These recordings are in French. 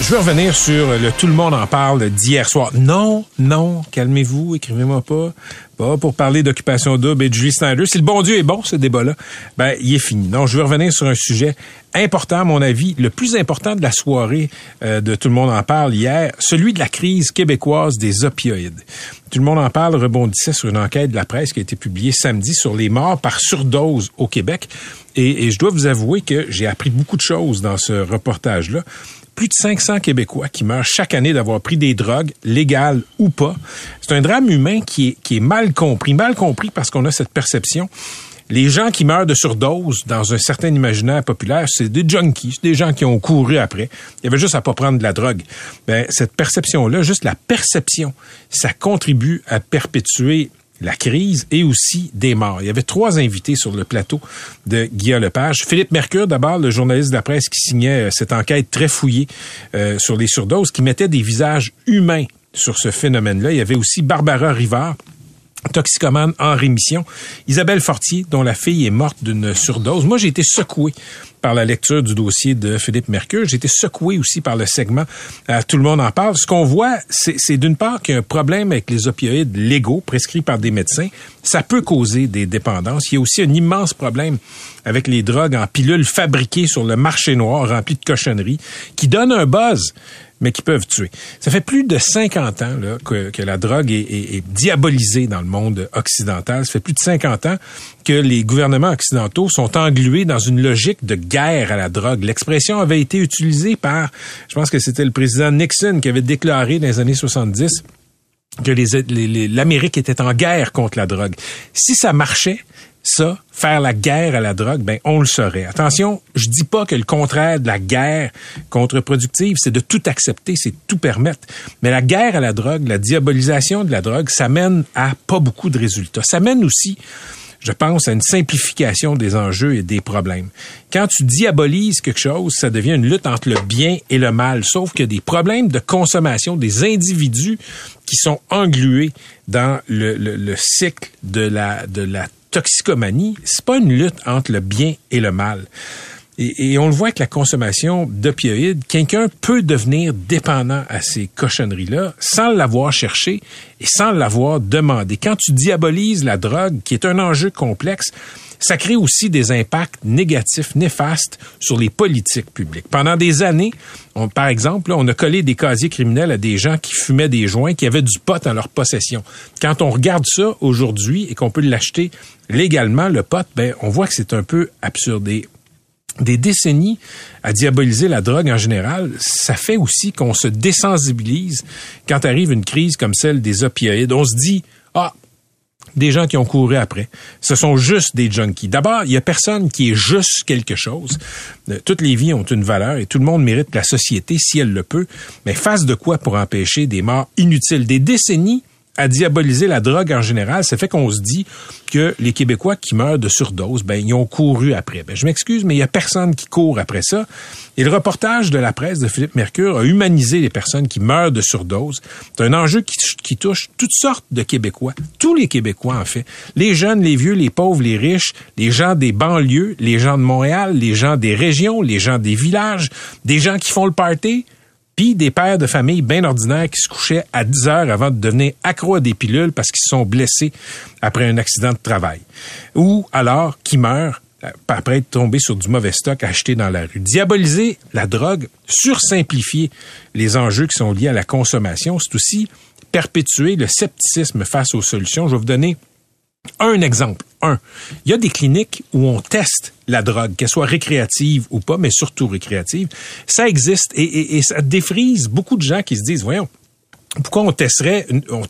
Je veux revenir sur le tout le monde en parle d'hier soir. Non, non, calmez-vous, écrivez-moi pas. Pas pour parler d'occupation double et de Julie Snyder. Si le bon Dieu est bon, ce débat-là, ben, il est fini. Non, je veux revenir sur un sujet important, à mon avis, le plus important de la soirée euh, de Tout le monde en parle hier, celui de la crise québécoise des opioïdes. Tout le monde en parle rebondissait sur une enquête de la presse qui a été publiée samedi sur les morts par surdose au Québec. Et, et je dois vous avouer que j'ai appris beaucoup de choses dans ce reportage-là plus de 500 Québécois qui meurent chaque année d'avoir pris des drogues, légales ou pas. C'est un drame humain qui est, mal compris. Mal compris parce qu'on a cette perception les gens qui meurent de surdose dans un certain imaginaire populaire, c'est des junkies, des gens qui ont couru après. Il y avait juste à pas prendre de la drogue. Ben, cette perception-là, juste la perception, ça contribue à perpétuer la crise et aussi des morts. Il y avait trois invités sur le plateau de Guillaume Lepage. Philippe Mercure, d'abord, le journaliste de la presse qui signait euh, cette enquête très fouillée euh, sur les surdoses, qui mettait des visages humains sur ce phénomène-là. Il y avait aussi Barbara Rivard, toxicomane en rémission. Isabelle Fortier, dont la fille est morte d'une surdose. Moi, j'ai été secoué par la lecture du dossier de Philippe Mercure. J'ai été secoué aussi par le segment euh, Tout le monde en parle. Ce qu'on voit, c'est d'une part qu'il y a un problème avec les opioïdes légaux prescrits par des médecins. Ça peut causer des dépendances. Il y a aussi un immense problème avec les drogues en pilules fabriquées sur le marché noir remplies de cochonneries qui donnent un buzz mais qui peuvent tuer. Ça fait plus de 50 ans que, la drogue est, diabolisée dans le monde occidental. Ça fait plus de 50 ans que les gouvernements occidentaux sont englués dans une logique de guerre à la drogue. L'expression avait été utilisée par, je pense que c'était le président Nixon qui avait déclaré dans les années 70 que l'Amérique était en guerre contre la drogue. Si ça marchait, ça, faire la guerre à la drogue, ben on le saurait. Attention, je dis pas que le contraire de la guerre contre-productive, c'est de tout accepter, c'est tout permettre. Mais la guerre à la drogue, la diabolisation de la drogue, ça mène à pas beaucoup de résultats. Ça mène aussi je pense à une simplification des enjeux et des problèmes. Quand tu diabolises quelque chose, ça devient une lutte entre le bien et le mal, sauf que des problèmes de consommation, des individus qui sont englués dans le, le, le cycle de la, de la toxicomanie, c'est pas une lutte entre le bien et le mal. Et, on le voit avec la consommation d'opioïdes, quelqu'un peut devenir dépendant à ces cochonneries-là sans l'avoir cherché et sans l'avoir demandé. Quand tu diabolises la drogue, qui est un enjeu complexe, ça crée aussi des impacts négatifs, néfastes sur les politiques publiques. Pendant des années, on, par exemple, on a collé des casiers criminels à des gens qui fumaient des joints, qui avaient du pot en leur possession. Quand on regarde ça aujourd'hui et qu'on peut l'acheter légalement, le pot, ben, on voit que c'est un peu absurde. Des décennies à diaboliser la drogue en général, ça fait aussi qu'on se désensibilise quand arrive une crise comme celle des opioïdes. On se dit, ah, des gens qui ont couru après. Ce sont juste des junkies. D'abord, il y a personne qui est juste quelque chose. Euh, toutes les vies ont une valeur et tout le monde mérite la société si elle le peut. Mais face de quoi pour empêcher des morts inutiles? Des décennies à diaboliser la drogue en général, ça fait qu'on se dit que les Québécois qui meurent de surdose, ben ils ont couru après. Ben je m'excuse, mais il y a personne qui court après ça. Et le reportage de la presse de Philippe Mercure a humanisé les personnes qui meurent de surdose. C'est un enjeu qui, qui touche toutes sortes de Québécois, tous les Québécois en fait, les jeunes, les vieux, les pauvres, les riches, les gens des banlieues, les gens de Montréal, les gens des régions, les gens des villages, des gens qui font le party puis des pères de famille bien ordinaires qui se couchaient à 10 heures avant de devenir accro à des pilules parce qu'ils sont blessés après un accident de travail. Ou alors qui meurent euh, après être tombés sur du mauvais stock acheté dans la rue. Diaboliser la drogue, sursimplifier les enjeux qui sont liés à la consommation, c'est aussi perpétuer le scepticisme face aux solutions. Je vais vous donner un exemple. Un, il y a des cliniques où on teste la drogue, qu'elle soit récréative ou pas, mais surtout récréative. Ça existe et, ça défrise beaucoup de gens qui se disent, voyons, pourquoi on testerait, on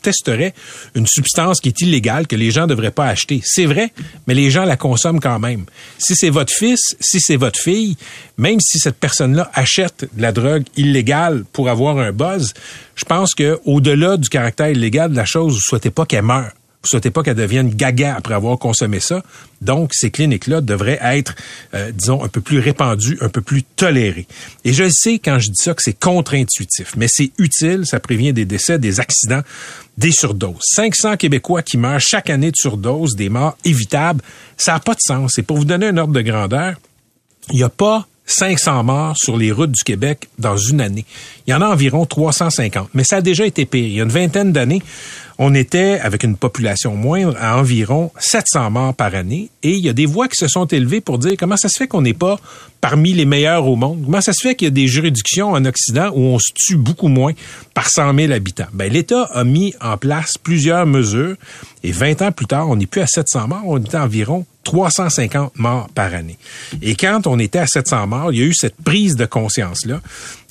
une substance qui est illégale que les gens ne devraient pas acheter? C'est vrai, mais les gens la consomment quand même. Si c'est votre fils, si c'est votre fille, même si cette personne-là achète la drogue illégale pour avoir un buzz, je pense que au-delà du caractère illégal de la chose, vous souhaitez pas qu'elle meure. Vous souhaitez pas qu'elle devienne gaga après avoir consommé ça. Donc, ces cliniques-là devraient être, euh, disons, un peu plus répandues, un peu plus tolérées. Et je sais quand je dis ça que c'est contre-intuitif, mais c'est utile. Ça prévient des décès, des accidents, des surdoses. 500 Québécois qui meurent chaque année de surdose, des morts évitables. Ça n'a pas de sens. Et pour vous donner un ordre de grandeur, il n'y a pas 500 morts sur les routes du Québec dans une année. Il y en a environ 350, mais ça a déjà été pire. Il y a une vingtaine d'années, on était, avec une population moindre, à environ 700 morts par année. Et il y a des voix qui se sont élevées pour dire comment ça se fait qu'on n'est pas parmi les meilleurs au monde. Comment ça se fait qu'il y a des juridictions en Occident où on se tue beaucoup moins par 100 000 habitants? Ben, L'État a mis en place plusieurs mesures et 20 ans plus tard, on n'est plus à 700 morts, on était à environ 350 morts par année. Et quand on était à 700 morts, il y a eu cette prise de conscience-là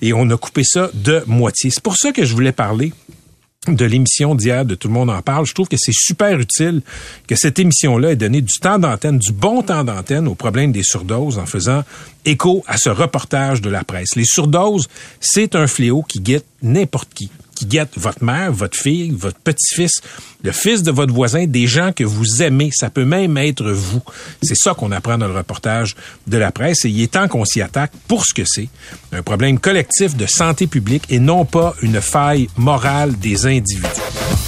et on a coupé ça de moitié. C'est pour ça que je voulais parler de l'émission d'hier de Tout le monde en parle. Je trouve que c'est super utile que cette émission-là ait donné du temps d'antenne, du bon temps d'antenne au problème des surdoses en faisant écho à ce reportage de la presse. Les surdoses, c'est un fléau qui guette n'importe qui qui guette votre mère, votre fille, votre petit-fils, le fils de votre voisin, des gens que vous aimez. Ça peut même être vous. C'est ça qu'on apprend dans le reportage de la presse et il est temps qu'on s'y attaque pour ce que c'est. Un problème collectif de santé publique et non pas une faille morale des individus.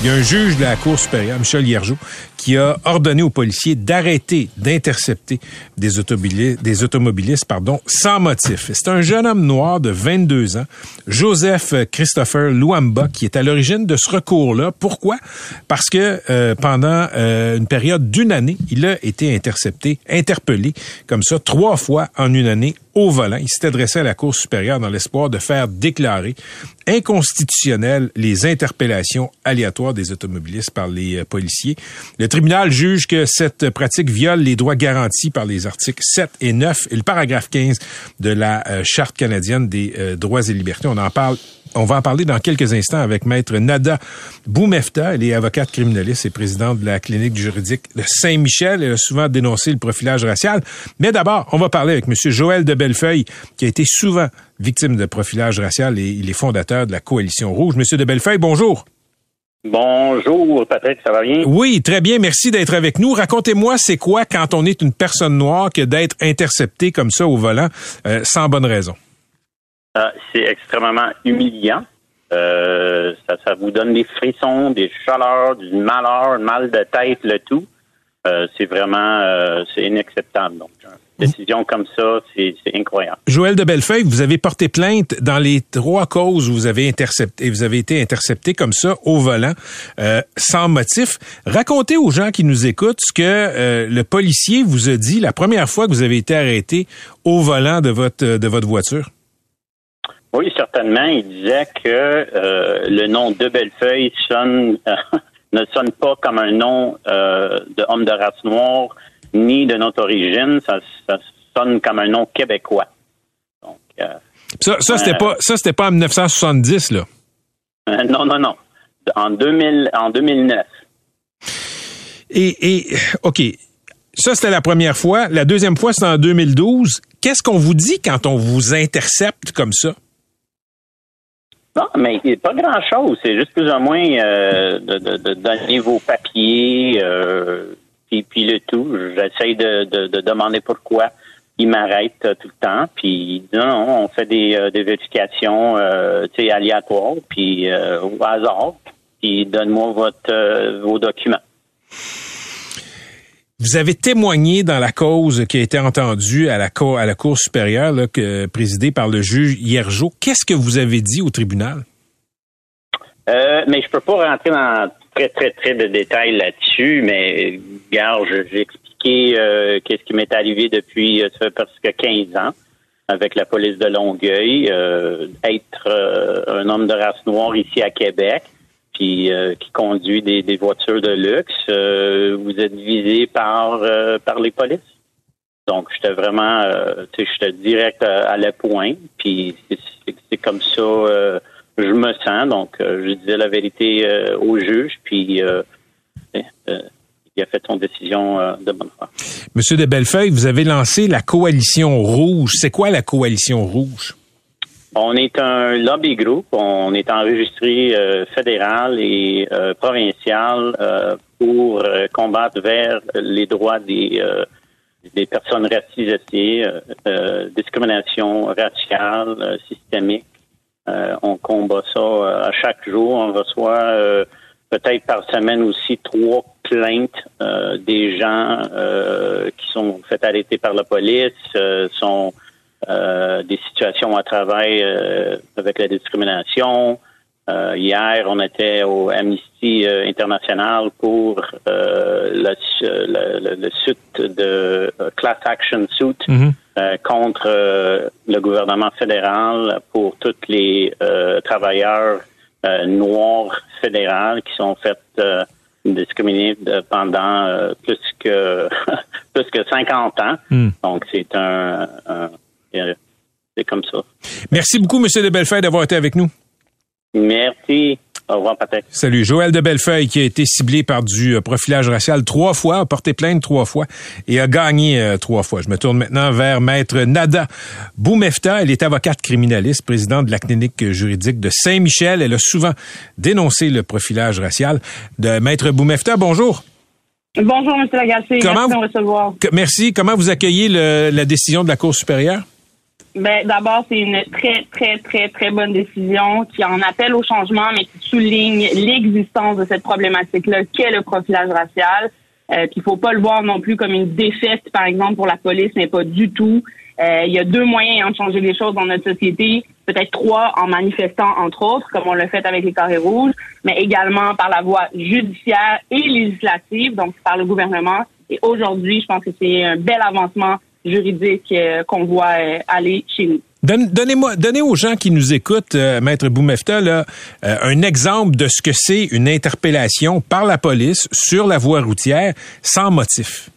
Il y a un juge de la Cour supérieure, Michel Hiergeau, qui a ordonné aux policiers d'arrêter d'intercepter des automobilistes, pardon, sans motif. C'est un jeune homme noir de 22 ans, Joseph Christopher Luamba, qui est à l'origine de ce recours-là. Pourquoi? Parce que euh, pendant euh, une période d'une année, il a été intercepté, interpellé, comme ça, trois fois en une année au volant. Il s'est adressé à la Cour supérieure dans l'espoir de faire déclarer inconstitutionnelles les interpellations aléatoires des automobilistes par les euh, policiers. Le tribunal juge que cette pratique viole les droits garantis par les articles 7 et 9 et le paragraphe 15 de la euh, Charte canadienne des euh, droits et libertés. On en parle on va en parler dans quelques instants avec maître Nada Boumefta. Elle est avocate criminaliste et présidente de la clinique juridique de Saint-Michel. Elle a souvent dénoncé le profilage racial. Mais d'abord, on va parler avec monsieur Joël de Bellefeuille, qui a été souvent victime de profilage racial et il est fondateur de la Coalition Rouge. Monsieur de Bellefeuille, bonjour. Bonjour, Patrick, ça va bien? Oui, très bien. Merci d'être avec nous. Racontez-moi, c'est quoi quand on est une personne noire que d'être intercepté comme ça au volant euh, sans bonne raison? Euh, c'est extrêmement humiliant. Euh, ça, ça vous donne des frissons, des chaleurs, du malheur, mal de tête, le tout. c'est vraiment, c'est inacceptable. Donc, décision comme ça, c'est incroyable. Joël de Bellefeuille, vous avez porté plainte dans les trois causes où vous avez intercepté, vous avez été intercepté comme ça au volant, euh, sans motif. Racontez aux gens qui nous écoutent ce que euh, le policier vous a dit la première fois que vous avez été arrêté au volant de votre de votre voiture. Oui, certainement. Il disait que euh, le nom de Bellefeuille sonne ne sonne pas comme un nom de homme de race noire ni de notre origine. Ça, sonne comme un nom québécois. Donc, euh, ça, ça c'était pas, ça c'était pas en 1970 là. Euh, non, non, non. En 2000, en 2009. Et, et ok, ça c'était la première fois. La deuxième fois c'est en 2012. Qu'est-ce qu'on vous dit quand on vous intercepte comme ça? Non, mais pas grand-chose. C'est juste plus ou moins euh, de, de, de, donner vos papiers, euh, puis, le tout. J'essaie de, de, de, demander pourquoi il m'arrête tout le temps. Puis non, non on fait des, euh, des vérifications euh, aléatoires, puis euh, au hasard. Puis donne-moi votre vos documents. Vous avez témoigné dans la cause qui a été entendue à la cour, à la cour supérieure, présidée par le juge Hiergeau. Qu'est-ce que vous avez dit au tribunal? Euh, mais je peux pas rentrer dans très, très, très de détails là-dessus, mais regarde, j'ai expliqué euh, qu'est-ce qui m'est arrivé depuis euh, ça fait presque 15 ans avec la police de Longueuil, être un homme de race noire ici à Québec, puis euh, qui conduit des, des, voitures de luxe, euh, vous êtes visé par euh, par les polices. Donc j'étais vraiment, tu sais, j'étais direct à, à la pointe, puis c'est comme ça je me sens. Donc je disais la vérité au juge, puis il a fait son décision de bonne foi. Monsieur de Bellefeuille, vous avez lancé la coalition rouge. C'est quoi la coalition rouge? On est un lobby group. On est enregistré euh, fédéral et euh, provincial euh, pour combattre vers les droits des des personnes racisées, discrimination raciale systémique. on combat ça à chaque jour. On reçoit peut-être par semaine aussi trois plaintes des gens qui sont fait arrêter par la police, sont euh, des situations à travail euh, avec la discrimination. Euh, hier, on était au Amnesty International pour le, le, le, suit de class action suit mm-hmm. contre le gouvernement fédéral pour tous les travailleurs noirs fédéraux qui sont faits discriminés pendant plus que plus que 50 ans. Mm. Donc c'est un, un c'est comme ça. Merci beaucoup, M. de Bellefeuille, d'avoir été avec nous. Merci. Au revoir, Patrick. Salut. Joël de Bellefeuille, qui a été ciblé par du euh, profilage racial trois fois, a porté plainte trois fois et a gagné euh, trois fois. Je me tourne maintenant vers Maître Nada Boumefta. Elle est avocate criminaliste, présidente de la clinique juridique de Saint-Michel. Elle a souvent dénoncé le profilage racial. De Maître Boumefta, bonjour. Bonjour, M. Lagacé. Comment Merci de recevoir. Merci. Comment vous accueillez le, la décision de la Cour supérieure? Ben, d'abord, c'est une très, très, très, très bonne décision qui en appelle au changement, mais qui souligne l'existence de cette problématique-là qu'est le profilage racial. Euh, puis il faut pas le voir non plus comme une défaite, par exemple, pour la police, mais pas du tout. Euh, il y a deux moyens de changer les choses dans notre société, peut-être trois en manifestant, entre autres, comme on l'a fait avec les carrés rouges, mais également par la voie judiciaire et législative, donc par le gouvernement. Et aujourd'hui, je pense que c'est un bel avancement juridique euh, qu'on voit euh, aller chez nous. Donnez-moi, donnez aux gens qui nous écoutent, euh, Maître Boumefta, là, un exemple de ce que c'est une interpellation par la police sur la voie routière sans motif.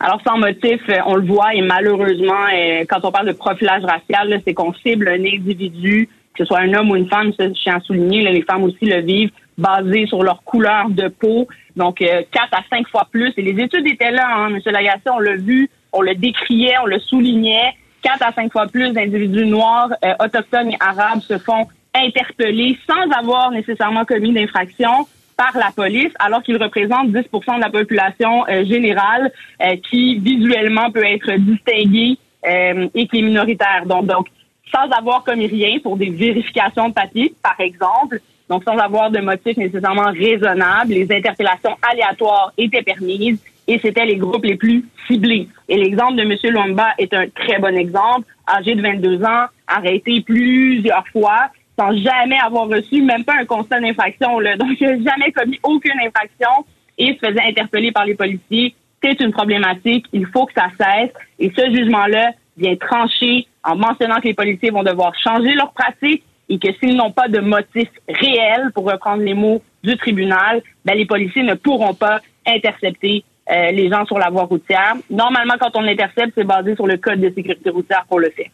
Alors, sans motif, on le voit, et malheureusement, quand on parle de profilage racial, c'est qu'on cible un individu, que ce soit un homme ou une femme, je tiens à souligner, les femmes aussi le vivent, basé sur leur couleur de peau, donc quatre à cinq fois plus. Et les études étaient là, hein, M. Lagacé, on l'a vu, on le décriait, on le soulignait. Quatre à cinq fois plus d'individus noirs, euh, autochtones et arabes se font interpeller sans avoir nécessairement commis d'infraction par la police, alors qu'ils représentent 10% de la population euh, générale euh, qui visuellement peut être distinguée et qui est minoritaire. Donc, donc, sans avoir commis rien pour des vérifications de papier, par exemple, donc sans avoir de motif nécessairement raisonnable, les interpellations aléatoires étaient permises et c'était les groupes les plus ciblés. Et l'exemple de M. Lomba est un très bon exemple. Âgé de 22 ans, arrêté plusieurs fois, sans jamais avoir reçu même pas un constat d'infraction. Donc, il n'a jamais commis aucune infraction et se faisait interpeller par les policiers. C'est une problématique. Il faut que ça cesse. Et ce jugement-là vient trancher en mentionnant que les policiers vont devoir changer leur pratique et que s'ils n'ont pas de motif réel, pour reprendre les mots du tribunal, ben, les policiers ne pourront pas intercepter euh, les gens sur la voie routière. Normalement, quand on l'intercepte, c'est basé sur le code de sécurité routière pour le faire.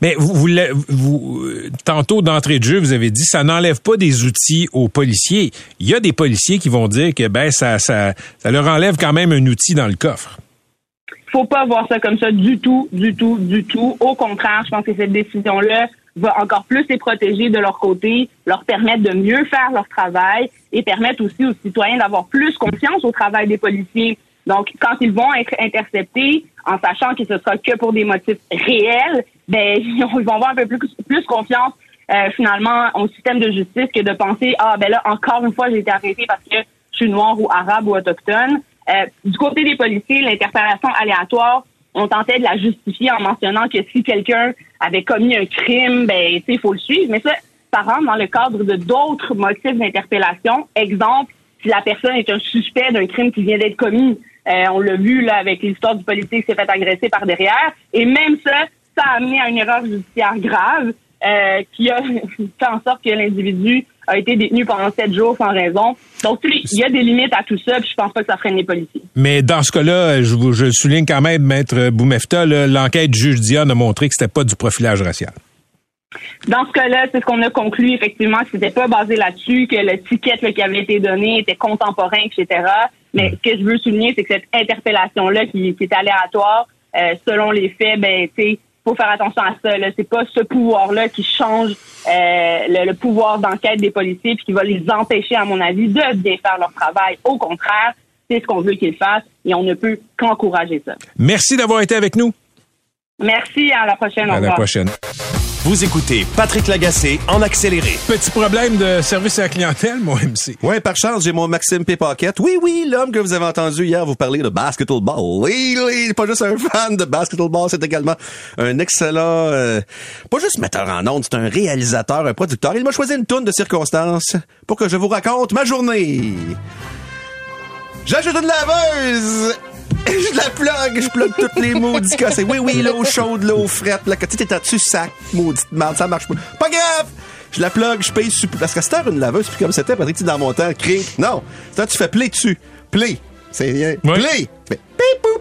Mais vous, vous, vous tantôt d'entrée de jeu, vous avez dit ça n'enlève pas des outils aux policiers. Il y a des policiers qui vont dire que ben ça, ça, ça leur enlève quand même un outil dans le coffre. Faut pas voir ça comme ça du tout, du tout, du tout. Au contraire, je pense que cette décision-là va encore plus les protéger de leur côté, leur permettre de mieux faire leur travail et permettre aussi aux citoyens d'avoir plus confiance au travail des policiers. Donc, quand ils vont être interceptés, en sachant que ce sera que pour des motifs réels, ben, ils vont avoir un peu plus, plus confiance euh, finalement au système de justice que de penser ah ben là encore une fois j'ai été arrêté parce que je suis noir ou arabe ou autochtone. Euh, du côté des policiers, l'interpellation aléatoire, on tentait de la justifier en mentionnant que si quelqu'un avait commis un crime, ben il faut le suivre. Mais ça, ça rentre dans le cadre de d'autres motifs d'interpellation. Exemple, si la personne est un suspect d'un crime qui vient d'être commis. Euh, on l'a vu là avec l'histoire du policier qui s'est fait agresser par derrière. Et même ça, ça a amené à une erreur judiciaire grave euh, qui a fait en sorte que l'individu a été détenu pendant sept jours sans raison. Donc, il y a des limites à tout ça, puis je pense pas que ça freine les policiers. Mais dans ce cas-là, je, je souligne quand même, Maître Boumefta, l'enquête du juge Dion a montré que c'était pas du profilage racial. Dans ce cas-là, c'est ce qu'on a conclu, effectivement, que c'était pas basé là-dessus, que le ticket qui avait été donné était contemporain, etc. Mais ce que je veux souligner, c'est que cette interpellation-là, qui, est aléatoire, euh, selon les faits, ben, tu faut faire attention à ça. Là. C'est pas ce pouvoir-là qui change euh, le, le pouvoir d'enquête des policiers puis qui va les empêcher, à mon avis, de bien faire leur travail. Au contraire, c'est ce qu'on veut qu'ils fassent et on ne peut qu'encourager ça. Merci d'avoir été avec nous. Merci, à la prochaine. À la prochaine. Vous écoutez Patrick Lagacé en accéléré. Petit problème de service à la clientèle, mon MC. Ouais, par chance, j'ai mon Maxime Pipaquette. Oui, oui, l'homme que vous avez entendu hier vous parler de basketball. Oui, il n'est pas juste un fan de basketball, c'est également un excellent, euh, pas juste metteur en ondes, c'est un réalisateur, un producteur. Il m'a choisi une tourne de circonstances pour que je vous raconte ma journée. J'ajoute une laveuse! Je la plug, je plug toutes les maudits cassés. Oui, oui, l'eau chaude, l'eau frette, la petite est dessus sac, maudite merde, ça marche pas. Pas grave! Je la plug, je paye super. Parce qu'à cette heure, une laveuse, c'est plus comme c'était, Patrick, tu dans mon temps, crie. Non. C'est tu fais play dessus. Play. C'est rien. Ouais. Play. Mais.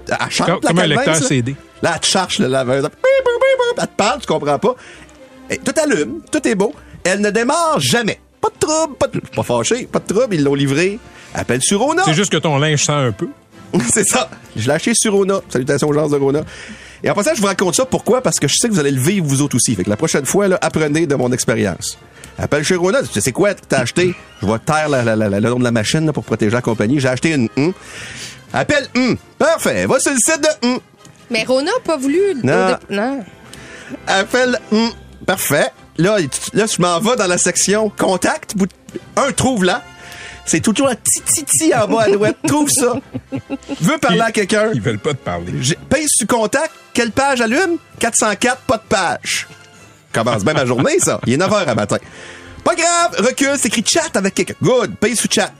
Elle chante, Comme- la comme un lecteur là. CD. Là, elle te cherche, la laveuse. Elle te parle, tu comprends pas. Et tout allume, tout est beau. Elle ne démarre jamais. Pas de trouble, pas de... Pas fâché, pas de trouble, ils l'ont livré. Appelle sur Rona. C'est juste que ton linge sent un peu. c'est ça. Je l'ai acheté sur Rona. Salutations aux gens de Rona. Et en passant, je vous raconte ça. Pourquoi? Parce que je sais que vous allez le vivre vous autres aussi. Fait que la prochaine fois, là, apprenez de mon expérience. Appelle chez Rona. Tu sais c'est quoi? Que t'as acheté? Je vais taire la- la- la- la- le nom de la machine là, pour protéger la compagnie. J'ai acheté une hum. Appelle hum. Parfait. Va sur le site de hum. Mais Rona n'a pas voulu. Non. dé- non. Appelle hum. Parfait. Là, tu- là, je m'en vais dans la section contact. Un, trouve là. C'est toujours un petit titi en bas à droite. Trouve ça. Veux parler à quelqu'un. Ils veulent pas te parler. Pèse sur contact. Quelle page allume? 404, pas de page. Commence bien ma journée, ça. Il est 9 h à matin. Pas grave, recule, c'est écrit chat avec quelqu'un. Good, pèse sur chat.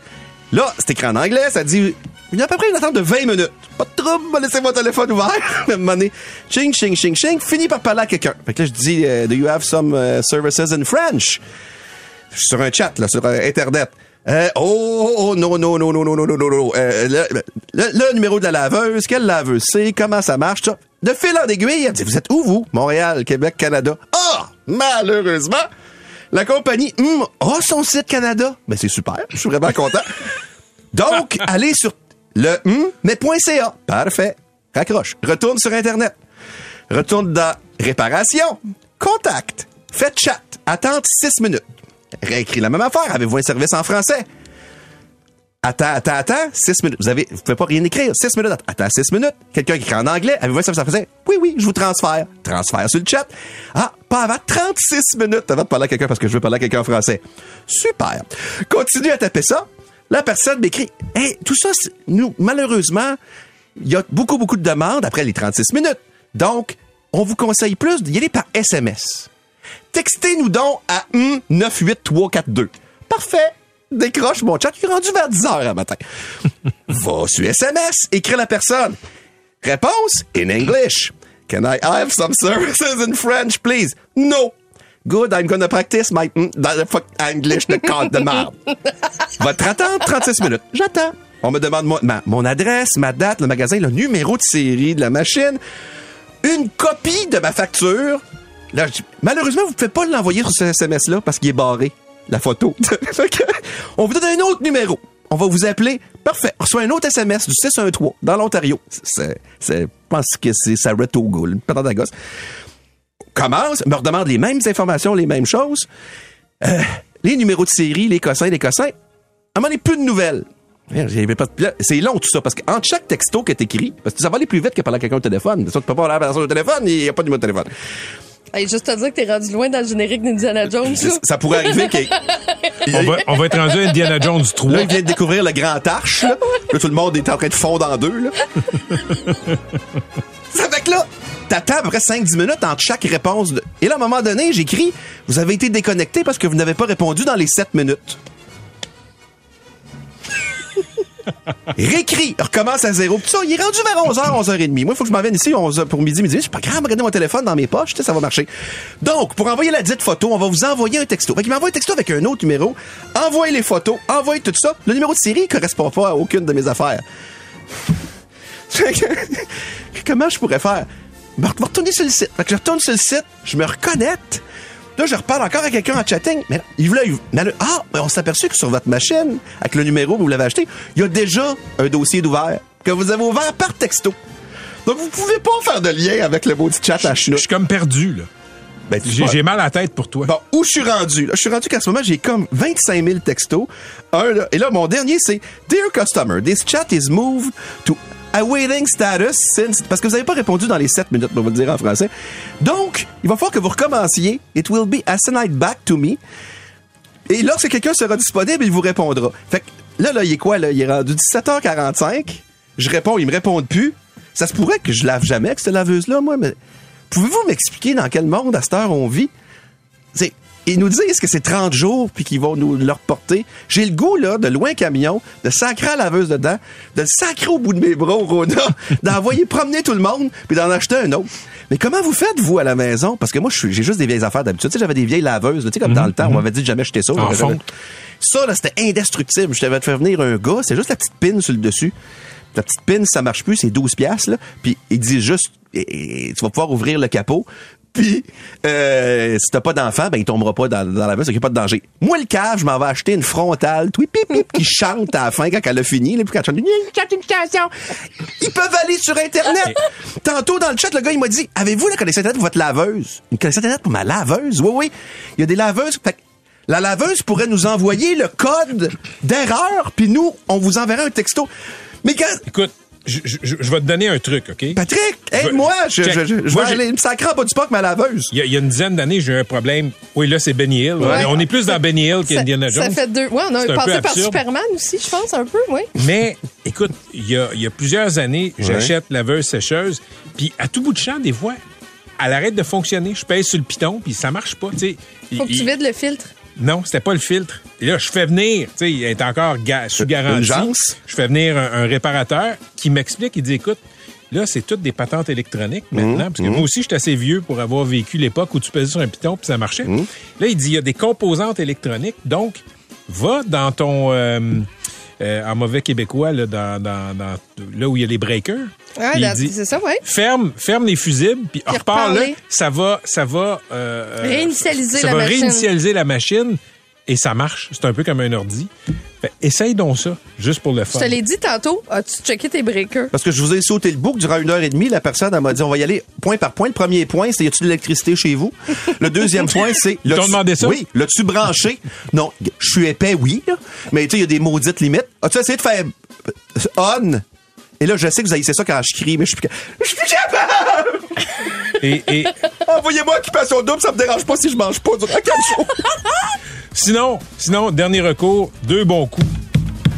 Là, c'est écrit en anglais, ça dit, il y a à peu près une attente de 20 minutes. Pas de trouble, laissez mon téléphone ouvert. Moment donné, ching, ching, ching, ching, fini par parler à quelqu'un. Fait que là, je dis, euh, do you have some uh, services in French? Je suis sur un chat, là, sur euh, Internet. Euh, oh, oh, non, non, non, non, non, non, non, non, non. Euh, le, le- le numéro de la laveuse, quelle laveuse c'est, comment ça marche, ça? De fil en aiguille, elle dit, vous êtes où, vous? Montréal, Québec, Canada. Ah! malheureusement, la compagnie hum, a son site Canada. Ben, c'est super. Je suis vraiment content. Donc, allez sur le hum, mais.ca. Parfait. Raccroche. Retourne sur Internet. Retourne dans Réparation. Contact. Faites chat. Attente 6 minutes. Réécrit la même affaire. Avez-vous un service en français? Attends, attends, attends. 6 minutes. Vous avez, vous pouvez pas rien écrire. 6 minutes. Attends 6 minutes. Quelqu'un qui écrit en anglais. Avez-vous un service en français? Oui, oui, je vous transfère. Transfert sur le chat. Ah, pas avant 36 minutes avant de parler à quelqu'un parce que je veux parler à quelqu'un en français. Super. Continue à taper ça. La personne m'écrit, hey, tout ça, nous, malheureusement, il y a beaucoup, beaucoup de demandes après les 36 minutes. Donc, on vous conseille plus d'y aller par SMS. Textez-nous donc à 98342. Parfait. Décroche mon chat. Il est rendu vers 10 heures à matin. Va sur SMS. Écris la personne. Réponse in English. Can I have some services in French, please? No. Good, I'm gonna practice my mm, the fuck English de code de merde. Votre attente, 36 minutes. J'attends. On me demande ma- mon adresse, ma date, le magasin, le numéro de série de la machine, une copie de ma facture. Malheureusement, vous ne pouvez pas l'envoyer sur ce SMS-là parce qu'il est barré, la photo. On vous donne un autre numéro. On va vous appeler. Parfait. On reçoit un autre SMS du 613 dans l'Ontario. Je pense que c'est Saratoga, patente à gosse. commence, me redemande les mêmes informations, les mêmes choses. Euh, les numéros de série, les cossins, les cossins. À un moment plus de nouvelles. C'est long tout ça, parce qu'entre chaque texto que t'écris, parce que ça va aller plus vite que parler à quelqu'un au téléphone. Ça, tu peux pas la personne au téléphone, il n'y a pas de numéro de téléphone. Hey, juste te dire que t'es rendu loin dans le générique d'Indiana Jones, là. Ça pourrait arriver qu'il On va, on va être rendu à Indiana Jones 3. Là, il vient de découvrir le grand arche. Là, Là, tout le monde est en train de fondre en deux. Là. ça fait que là, t'attends à peu près 5-10 minutes entre chaque réponse. de- Et là, à un moment donné, j'écris « Vous avez été déconnecté parce que vous n'avez pas répondu dans les 7 minutes. » Réécrit, recommence à zéro. Puis ça, il est rendu vers 11h, 11h30. Moi, il faut que je m'en vienne ici 11 pour midi, midi. C'est pas grave, regardez mon téléphone dans mes poches, ça va marcher. Donc, pour envoyer la dite photo, on va vous envoyer un texto. Fait qu'il m'envoie un texto avec un autre numéro. Envoyez les photos, envoyez tout ça. Le numéro de série ne correspond pas à aucune de mes affaires. Comment je pourrais faire? Je vais retourner sur le site. Fait que je retourne sur le site, je me reconnecte. Là, je reparle encore à quelqu'un en chatting. Mais là, il voulait. mais là, ah, mais on s'est aperçu que sur votre machine, avec le numéro que vous l'avez acheté, il y a déjà un dossier d'ouvert que vous avez ouvert par texto. Donc, vous pouvez pas faire de lien avec le maudit chat à Je suis comme perdu, là. Ben, J'ai mal à la tête pour toi. Bon, où je suis rendu? Là, je suis rendu qu'à ce moment, j'ai comme 25 000 textos. Un, là, et là, mon dernier, c'est Dear customer, this chat is moved to awaiting status since... Parce que vous n'avez pas répondu dans les 7 minutes, pour vous le dire en français. Donc, il va falloir que vous recommenciez. It will be assigned back to me. Et lorsque quelqu'un sera disponible, il vous répondra. Fait que là, là, il est quoi, là? Il est rendu 17h45. Je réponds, il me répond plus. Ça se pourrait que je lave jamais avec cette laveuse-là, moi, mais pouvez-vous m'expliquer dans quel monde à cette heure on vit? T'sais, ils nous disent que c'est 30 jours puis qu'ils vont nous le reporter. J'ai le goût, là, de loin camion, de sacrer la laveuse dedans, de le sacrer au bout de mes bras au Rona, d'envoyer promener tout le monde puis d'en acheter un autre. Mais comment vous faites, vous, à la maison? Parce que moi, j'ai juste des vieilles affaires d'habitude. Tu sais, j'avais des vieilles laveuses, tu sais, comme dans le temps, on m'avait dit de jamais jeter ça. Mhm, En jamais-. Ça, là, c'était indestructible. Je t'avais fait venir un gars, c'est juste la petite pine sur le dessus. La petite pine, ça marche plus, c'est 12 piastres, là. Puis il dit juste, et- et tu vas pouvoir ouvrir le capot. Puis, euh, si t'as pas d'enfant, ben il tombera pas dans, dans la veste, il n'y a pas de danger. Moi, le cave, je m'en vais acheter une frontale, qui chante à la fin quand elle a fini, là, puis quand elle chante, Une chanson. Ils peuvent aller sur Internet. Tantôt, dans le chat, le gars, il m'a dit, avez-vous la connexion Internet pour votre laveuse? Une connexion Internet pour ma laveuse? Oui, oui. Il y a des laveuses. Fait la laveuse pourrait nous envoyer le code d'erreur, puis nous, on vous enverra un texto. Mais quand... Écoute, je, je- je- je vais te donner un truc, OK? Patrick, aide-moi. Je, je, je, je Moi, vais aller me sacrer en bas du parc ma laveuse. Il y, a, il y a une dizaine d'années, j'ai eu un problème. Oui, là, c'est Benny Hill. Ouais. On est plus dans Benny Hill Ça, qu'Indiana Jones. ça fait deux. Ouais, on a passé par. Superman aussi, je pense, un peu, oui. Mais, écoute, il y a, il y a plusieurs années, j'achète laveuse sécheuse, puis à tout bout de champ, des fois, elle arrête de fonctionner. Je pèse sur le piton, puis ça marche pas. tu sais. Faut que tu vides le filtre. Non, c'était pas le filtre. Et là, je fais venir, tu sais, il est encore ga- sous garantie. Je fais venir un, un réparateur qui m'explique, il dit, écoute, là, c'est toutes des patentes électroniques maintenant, parce que moi aussi, je suis assez vieux pour avoir vécu l'époque où tu pesais sur un piton puis ça marchait. Là, il dit, il y a des composantes électroniques, donc, va dans ton... euh, euh, en mauvais québécois, là, dans, dans- dans- là où il y a les breakers. Ouais, là, dit, c'est ça, ouais. ferme, ferme les fusibles, puis repars là, ça va, ça va euh, euh, Réinitialiser ça la va machine. réinitialiser la machine et ça marche. C'est un peu comme un ordi. Fait, essaye donc ça, juste pour le Je fun. te l'ai dit tantôt. As-tu checké tes breakers? Parce que je vous ai sauté le bouc durant une heure et demie. La personne, m'a dit, on va y aller point par point. Le premier point, c'est y a-tu de l'électricité chez vous? Le deuxième point, c'est... Ils t'ont l'as-tu- demandé ça? Oui. L'as-tu branché? Non. Je suis épais, oui. là. Mais tu sais, il y a des maudites limites. As-tu essayé de faire euh, on? Et là, je sais que vous haïssez ça quand je crie, mais je suis plus, je suis plus capable! Et, et Envoyez-moi occupation double, ça me dérange pas si je mange pas durant quatre jours. sinon, sinon, dernier recours, deux bons coups.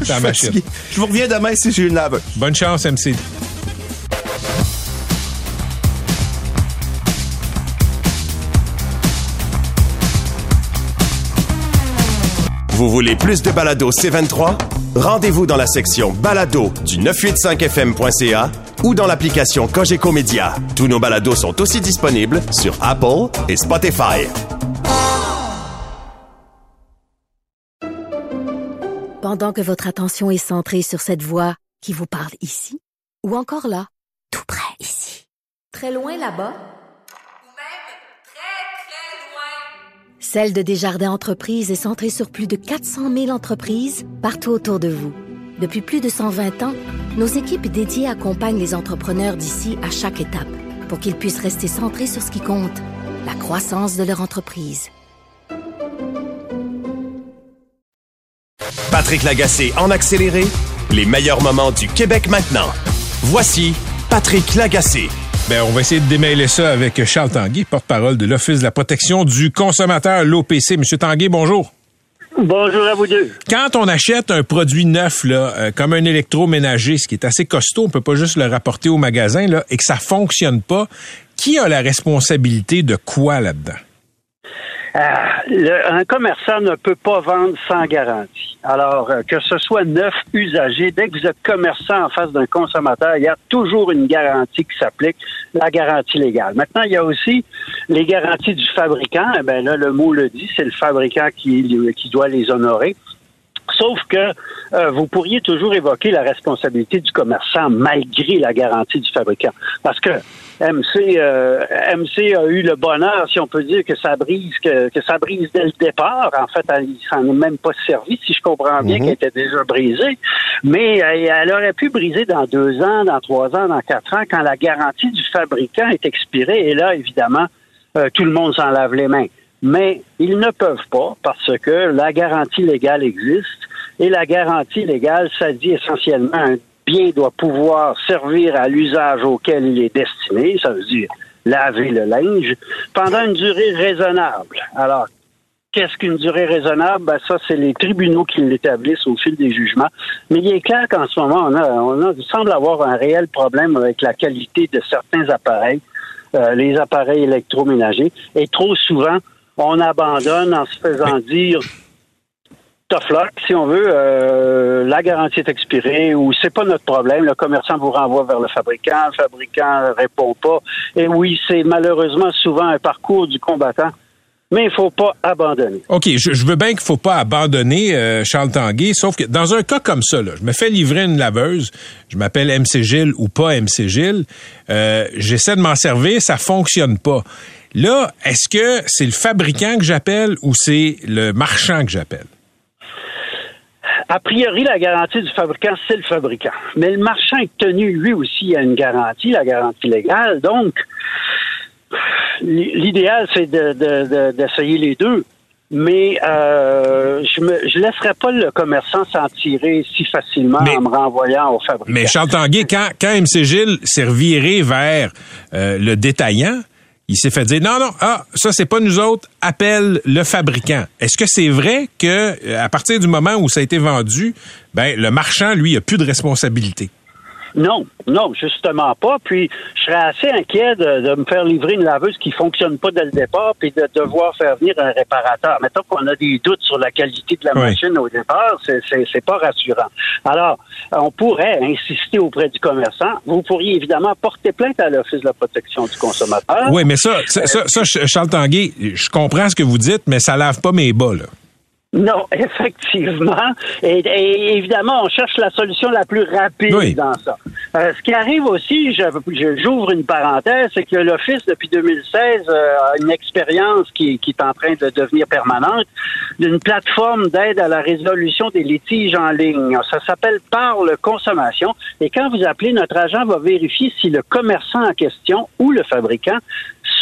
La Je suis machine. fatigué. Je vous reviens demain si j'ai une laveuse. Bonne chance, MC. Vous voulez plus de balado C23? Rendez-vous dans la section balado du 985fm.ca ou dans l'application Cogeco Média. Tous nos balados sont aussi disponibles sur Apple et Spotify. Pendant que votre attention est centrée sur cette voix qui vous parle ici, ou encore là, tout près ici, très loin là-bas, Ou même très, très loin. Celle de Desjardins Entreprises est centrée sur plus de 400 000 entreprises partout autour de vous. Depuis plus de 120 ans, nos équipes dédiées accompagnent les entrepreneurs d'ici à chaque étape pour qu'ils puissent rester centrés sur ce qui compte, la croissance de leur entreprise. Patrick Lagacé en accéléré, les meilleurs moments du Québec maintenant. Voici Patrick Lagacé. Ben, on va essayer de démêler ça avec Charles Tanguay, porte-parole de l'Office de la protection du consommateur, l'OPC. Monsieur Tanguay, bonjour. Bonjour à vous deux. Quand on achète un produit neuf, là, euh, comme un électroménager, ce qui est assez costaud, on peut pas juste le rapporter au magasin, là, et que ça fonctionne pas, qui a la responsabilité de quoi là-dedans? Euh, le- un commerçant ne peut pas vendre sans garantie. Alors, euh, que ce soit neuf, usagé, dès que vous êtes commerçant en face d'un consommateur, il y a toujours une garantie qui s'applique, la garantie légale. Maintenant, il y a aussi les garanties du fabricant. Eh ben là, le mot le dit, c'est le fabricant qui, qui doit les honorer. Sauf que euh, vous pourriez toujours évoquer la responsabilité du commerçant malgré la garantie du fabricant. Parce que MC, euh, MC a eu le bonheur, si on peut dire, que ça brise, que, que ça brise dès le départ. En fait, elle, il s'en est même pas servi, si je comprends bien, qu'elle était déjà brisée. Mais euh, elle aurait pu briser dans deux ans, dans trois ans, dans quatre ans, quand la garantie du fabricant est expirée. Et là, évidemment, euh, tout le monde s'en lave les mains. Mais ils ne peuvent pas parce que la garantie légale existe et la garantie légale, ça dit essentiellement un bien doit pouvoir servir à l'usage auquel il est destiné, ça veut dire laver le linge, pendant une durée raisonnable. Alors, Qu'est-ce qu'une durée raisonnable? Ben, ça, c'est les tribunaux qui l'établissent au fil des jugements. Mais il est clair qu'en ce moment, on, a, on a, semble avoir un réel problème avec la qualité de certains appareils, euh, les appareils électroménagers. Et trop souvent, on abandonne en se faisant dire tough luck, si on veut, euh, la garantie est expirée ou c'est pas notre problème, le commerçant vous renvoie vers le fabricant, le fabricant répond pas. Et oui, c'est malheureusement souvent un parcours du combattant, mais il faut pas abandonner. OK, je, je veux bien qu'il faut pas abandonner euh, Charles Tanguay, sauf que dans un cas comme ça, là, je me fais livrer une laveuse, je m'appelle MC Gilles ou pas MC Gilles, euh, j'essaie de m'en servir, ça fonctionne pas. Là, est-ce que c'est le fabricant que j'appelle ou c'est le marchand que j'appelle? A priori, la garantie du fabricant, c'est le fabricant. Mais le marchand est tenu, lui aussi, à une garantie, la garantie légale. Donc, l'idéal, c'est de, de, de, d'essayer les deux. Mais euh, je ne je laisserai pas le commerçant s'en tirer si facilement Mais- en me renvoyant au fabricant. Mais Charles Tanguay, quand, quand MC Gilles s'est reviré vers euh, le détaillant, il s'est fait dire non, non, ah, ça c'est pas nous autres, appelle le fabricant. Est-ce que c'est vrai que euh, à partir du moment où ça a été vendu, ben le marchand, lui, a plus de responsabilité? Non, non, justement pas. Puis, je serais assez inquiet de, de me faire livrer une laveuse qui fonctionne pas dès le départ, puis de devoir faire venir un réparateur. Mettons qu'on a des doutes sur la qualité de la Oui. machine au départ, c'est, c'est, c'est pas rassurant. Alors, on pourrait insister auprès du commerçant. Vous pourriez évidemment porter plainte à l'Office de la protection du consommateur. Oui, mais ça, ça, ça, ça, Charles Tanguay, je comprends ce que vous dites, mais ça lave pas mes bas, là. Non, effectivement. Et, et évidemment, on cherche la solution la plus rapide Oui. dans ça. Euh, ce qui arrive aussi, je- je- j'ouvre une parenthèse, c'est que l'Office, depuis 2016, euh, a une expérience qui, qui est en train de devenir permanente d'une plateforme d'aide à la résolution des litiges en ligne. Ça s'appelle Parle Consommation. Et quand vous appelez, notre agent va vérifier si le commerçant en question ou le fabricant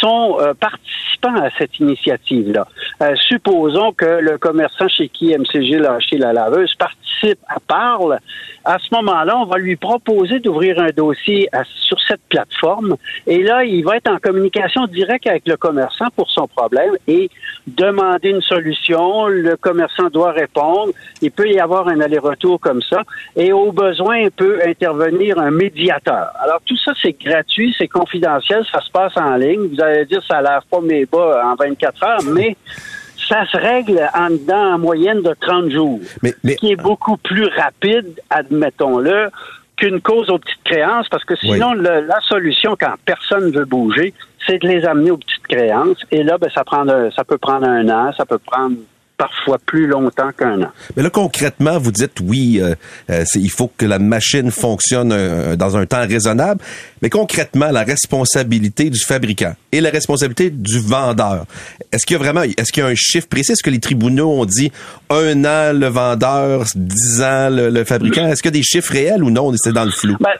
sont euh, participants à cette initiative-là. Euh, supposons que le commerçant chez qui MCG a acheté la laveuse participe à Parle. À ce moment-là, on va lui proposer d'ouvrir un dossier sur cette plateforme et là, il va être en communication directe avec le commerçant pour son problème et demander une solution. Le commerçant doit répondre. Il peut y avoir un aller-retour comme ça et au besoin peut intervenir un médiateur. Alors tout ça, c'est gratuit, c'est confidentiel, ça se passe en ligne. Vous allez dire, ça lave pas mes bas en 24 heures, mais ça se règle en dedans en moyenne de 30 jours, Mais, mais qui est beaucoup plus rapide, admettons-le, qu'une cause aux petites créances, parce que sinon, le- la solution, quand personne veut bouger, c'est de les amener aux petites créances. Et là, ben, ça, prend un- ça peut prendre un an, ça peut prendre parfois plus longtemps qu'un an. Mais là, concrètement, vous dites oui, euh, euh, il faut que la machine fonctionne euh, dans un temps raisonnable. Mais concrètement, la responsabilité du fabricant et la responsabilité du vendeur. Est-ce qu'il y a vraiment, est-ce qu'il y a un chiffre précis? Est-ce que les tribunaux ont dit un an le vendeur, dix ans le, le fabricant? Est-ce qu'il y a des chiffres réels ou non? C'est dans le flou. Ben,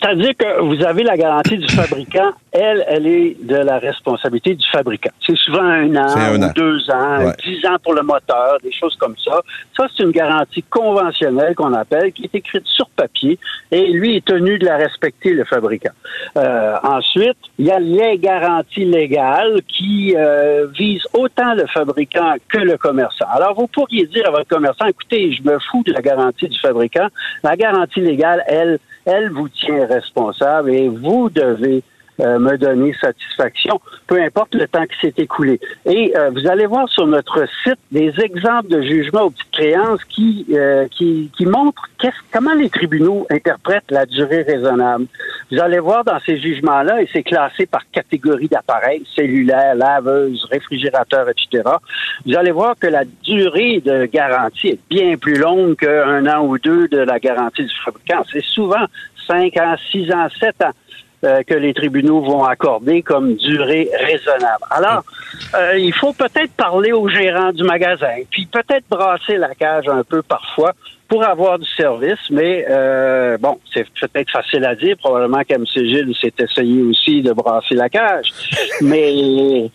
C'est-à-dire que vous avez la garantie du fabricant. Elle, elle est de la responsabilité du fabricant. C'est souvent un an, C'est un ou an. deux ans, Ouais. dix ans pour le moteur, des choses comme ça. Ça, c'est une garantie conventionnelle qu'on appelle, qui est écrite sur papier, et lui est tenu de la respecter, le fabricant. Euh, ensuite, il y a les garanties légales qui euh, visent autant le fabricant que le commerçant. Alors, vous pourriez dire à votre commerçant, écoutez, je me fous de la garantie du fabricant. La garantie légale, elle, elle vous tient responsable et vous devez euh, me donner satisfaction, peu importe le temps qui s'est écoulé. Et euh, vous allez voir sur notre site des exemples de jugements aux petites créances qui, euh, qui, qui montrent comment les tribunaux interprètent la durée raisonnable. Vous allez voir dans ces jugements-là, et c'est classé par catégorie d'appareils, cellulaire, laveuse, réfrigérateur, etc. Vous allez voir que la durée de garantie est bien plus longue qu'un an ou deux de la garantie du fabricant. C'est souvent 5 ans, 6 ans, 7 ans euh, que les tribunaux vont accorder comme durée raisonnable. Alors, euh, il faut peut-être parler au gérant du magasin, puis peut-être brasser la cage un peu parfois pour avoir du service, mais euh, bon, c'est peut-être facile à dire. Probablement qu'M. Gilles s'est essayé aussi de brasser la cage, mais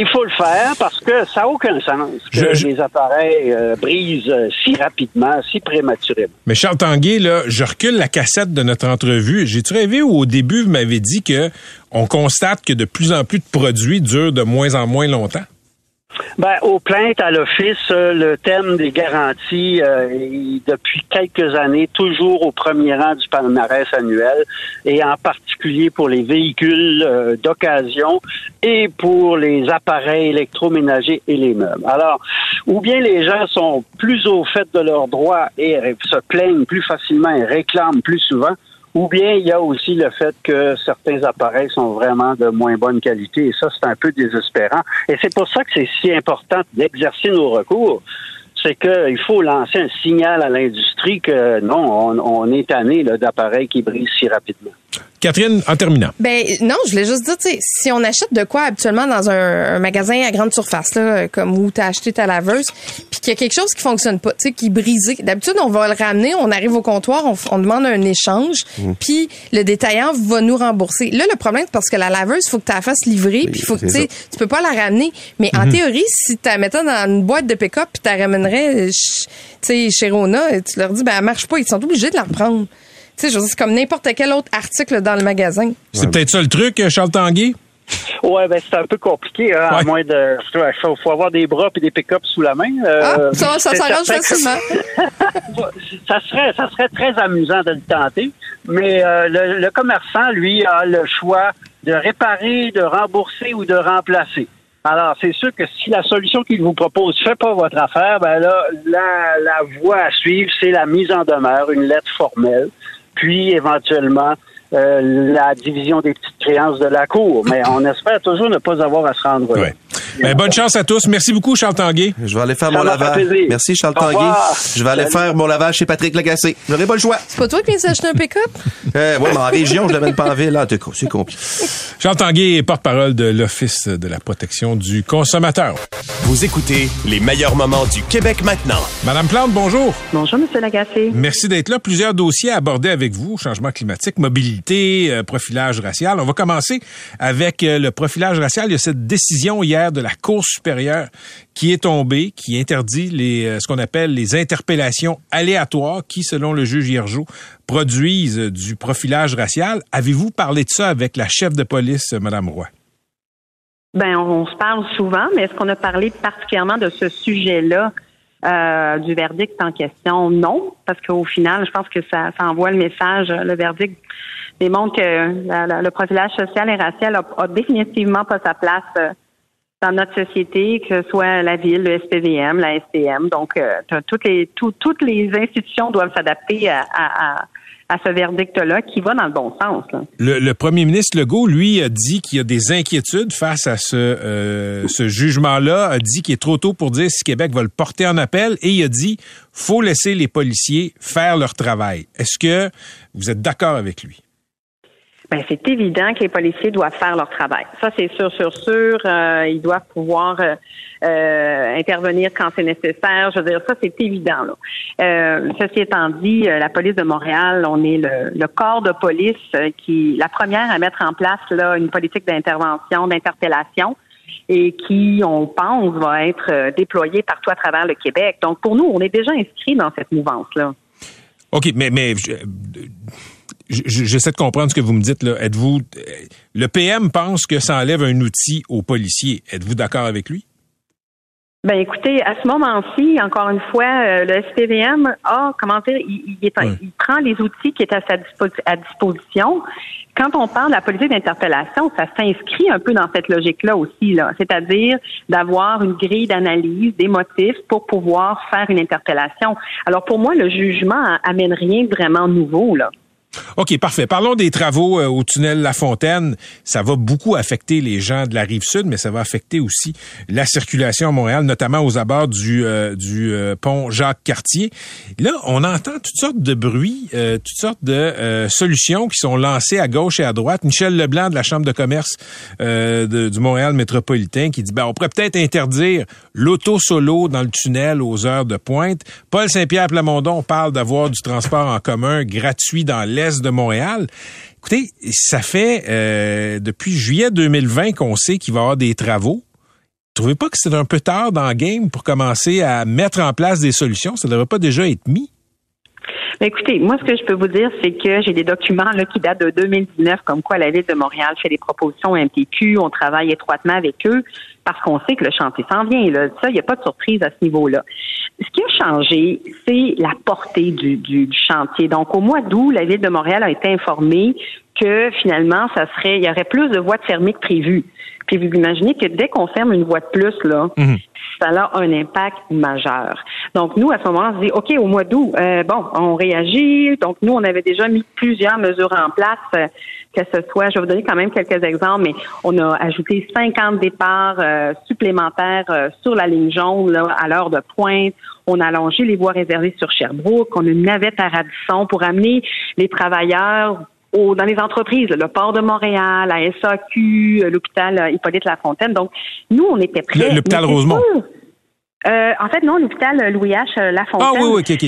il faut le faire parce que ça n'a aucun sens que Je- je- les appareils euh, brisent euh, si rapidement, si prématurément. Mais Charles Tanguay, là, je recule la cassette de notre entrevue. J'ai-tu rêvé où au début, vous m'avez dit que on constate que de plus en plus de produits durent de moins en moins longtemps? Ben, aux plaintes à l'office, euh, le thème des garanties euh, est depuis quelques années toujours au premier rang du palmarès annuel et en particulier pour les véhicules euh, d'occasion et pour les appareils électroménagers et les meubles. Alors, ou bien les gens sont plus au fait de leurs droits et se plaignent plus facilement et réclament plus souvent, ou bien il y a aussi le fait que certains appareils sont vraiment de moins bonne qualité et ça, c'est un peu désespérant. Et c'est pour ça que c'est si important d'exercer nos recours. C'est qu'il faut lancer un signal à l'industrie que non, on, on est tanné d'appareils qui brisent si rapidement. Catherine, en terminant. Ben non, je voulais juste dire, tu sais, si on achète de quoi habituellement dans un, un magasin à grande surface, là, comme où t'as acheté ta laveuse, puis qu'il y a quelque chose qui fonctionne pas, tu sais, qui est brisé. D'habitude, on va le ramener, on arrive au comptoir, on, demande un échange, puis le détaillant va nous rembourser. Là, le problème, c'est parce que la laveuse, faut que tu la fasses livrer, puis faut que, tu c'est sais, tu peux pas la ramener. Mais en théorie, si tu la mettais dans une boîte de pick-up, puis tu la ramènerais, euh, tu sais, chez Rona, tu leur dis, ben, elle marche pas, ils sont obligés de la reprendre. Tu sais, je veux dire, c'est comme n'importe quel autre article dans le magasin. C'est peut-être ça le truc, euh, Charles Tanguay? Ouais, ben c'est un peu compliqué, hein, Ouais. à moins de. Il faut, faut avoir des bras et des pick-ups sous la main. euh, Ah, ça, ça s'arrange facilement. ça serait ça serait très amusant de le tenter, mais euh, le, le commerçant, lui, a le choix de réparer, de rembourser ou de remplacer. Alors, c'est sûr que si la solution qu'il vous propose fait pas votre affaire, ben là, la, la voie à suivre, c'est la mise en demeure, une lettre formelle, puis éventuellement euh, la division des petites créances de la cour. Mais on espère toujours ne pas avoir à se rendre là. Ouais. Ben, bonne chance à tous. Merci beaucoup, Charles Tanguay. Je vais aller faire Ça mon lavage. plaisir. Merci, Charles Au Tanguay. revoir. Je vais aller Salut. faire mon lavage chez Patrick Lagacé. J'aurai pas le choix. C'est pas toi qui viens d'acheter un pick-up? Euh, ouais, mais en région, je l'amène pas en ville. C'est c'est compliqué. Charles Tanguay est porte-parole de l'Office de la protection du consommateur. Vous écoutez les meilleurs moments du Québec maintenant. Madame Plante, bonjour. Bonjour, M. Lagacé. Merci d'être là. Plusieurs dossiers à aborder avec vous. Changement climatique, mobilité, euh, profilage racial. On va commencer avec euh, le profilage racial. Il y a cette décision hier de la Cour supérieure qui est tombée, qui interdit les, euh, ce qu'on appelle les interpellations aléatoires qui, selon le juge Hiergeau, produisent du profilage racial. Avez-vous parlé de ça avec la chef de police, Madame Roy? Ben, on se parle souvent, mais est-ce qu'on a parlé particulièrement de ce sujet-là, euh, du verdict en question? Non, parce qu'au final, je pense que ça, ça envoie le message, euh, le verdict démontre que le profilage social et racial a, définitivement pas sa place euh, dans notre société, que ce soit la ville, le SPVM, la SPM. Donc, euh, toutes les tout- toutes les institutions doivent s'adapter à, à, à ce verdict-là qui va dans le bon sens. Le, premier ministre Legault, lui, a dit qu'il y a des inquiétudes face à ce, euh, ce jugement-là, a dit qu'il est trop tôt pour dire si Québec va le porter en appel et il a dit faut laisser les policiers faire leur travail. Est-ce que vous êtes d'accord avec lui? Ben, c'est évident que les policiers doivent faire leur travail. Ça, c'est sûr, sûr, sûr. Euh, ils doivent pouvoir euh, euh, intervenir quand c'est nécessaire. Je veux dire, ça, c'est évident. Là. Euh, ceci étant dit, euh, la police de Montréal, on est le, le corps de police qui, la première à mettre en place là une politique d'intervention, d'interpellation et qui, on pense, va être déployée partout à travers le Québec. Donc, pour nous, on est déjà inscrit dans cette mouvance-là. OK, mais, mais je- j'essaie de comprendre ce que vous me dites. là. Êtes-vous. Le PM pense que ça enlève un outil aux policiers. Êtes-vous d'accord avec lui? Ben écoutez, à ce moment-ci, encore une fois, euh, le SPVM a, comment dire, il, il est- il prend les outils qui étaient à sa dispo- à disposition. Quand on parle de la politique d'interpellation, ça s'inscrit un peu dans cette logique-là aussi, là. C'est-à-dire d'avoir une grille d'analyse des motifs pour pouvoir faire une interpellation. Alors pour moi, le jugement amène rien de vraiment nouveau, là. OK, parfait. Parlons des travaux euh, au tunnel La Fontaine. Ça va beaucoup affecter les gens de la rive sud, mais ça va affecter aussi la circulation à Montréal, notamment aux abords du, euh, du euh, pont Jacques-Cartier. Là, on entend toutes sortes de bruits, toutes sortes de solutions qui sont lancées à gauche et à droite. Michel Leblanc de la Chambre de commerce du Montréal métropolitain qui dit, ben, on pourrait peut-être interdire l'auto-solo dans le tunnel aux heures de pointe. Paul Saint-Pierre Plamondon parle d'avoir du transport en commun gratuit dans l'est de Montréal. Écoutez, ça fait euh, depuis juillet 2020 qu'on sait qu'il va y avoir des travaux. Trouvez pas que c'est un peu tard dans le game pour commencer à mettre en place des solutions? Ça devrait pas déjà être mis? Mais écoutez, moi, ce que je peux vous dire, c'est que j'ai des documents là, qui datent de 2019, comme quoi la Ville de Montréal fait des propositions au MTQ. On travaille étroitement avec eux parce qu'on sait que le chantier s'en vient. Là. Ça, il n'y a pas de surprise à ce niveau-là. Ce qui a changé, c'est la portée du, du, du chantier. Donc, au mois d'août, la Ville de Montréal a été informée que finalement, ça serait, il y aurait plus de voies de fermées que prévu. Puis vous imaginez que dès qu'on ferme une voie de plus, là, ça a un impact majeur. Donc, nous, à ce moment-là, on se dit, OK, au mois d'août, euh, bon, on réagit. Donc, nous, on avait déjà mis plusieurs mesures en place, euh, que ce soit, je vais vous donner quand même quelques exemples, mais on a ajouté 50 départs euh, supplémentaires sur la ligne jaune là, à l'heure de pointe. On a allongé les voies réservées sur Sherbrooke. On a une navette à Radisson pour amener les travailleurs au- dans les entreprises, le port de Montréal, la SAQ, euh, l'hôpital euh, Hippolyte Lafontaine. Donc, nous, on était prêts. L'hôpital Rosemont. Euh, en fait, non, l'hôpital euh, Louis H. Lafontaine Ah oui, oui, OK, OK.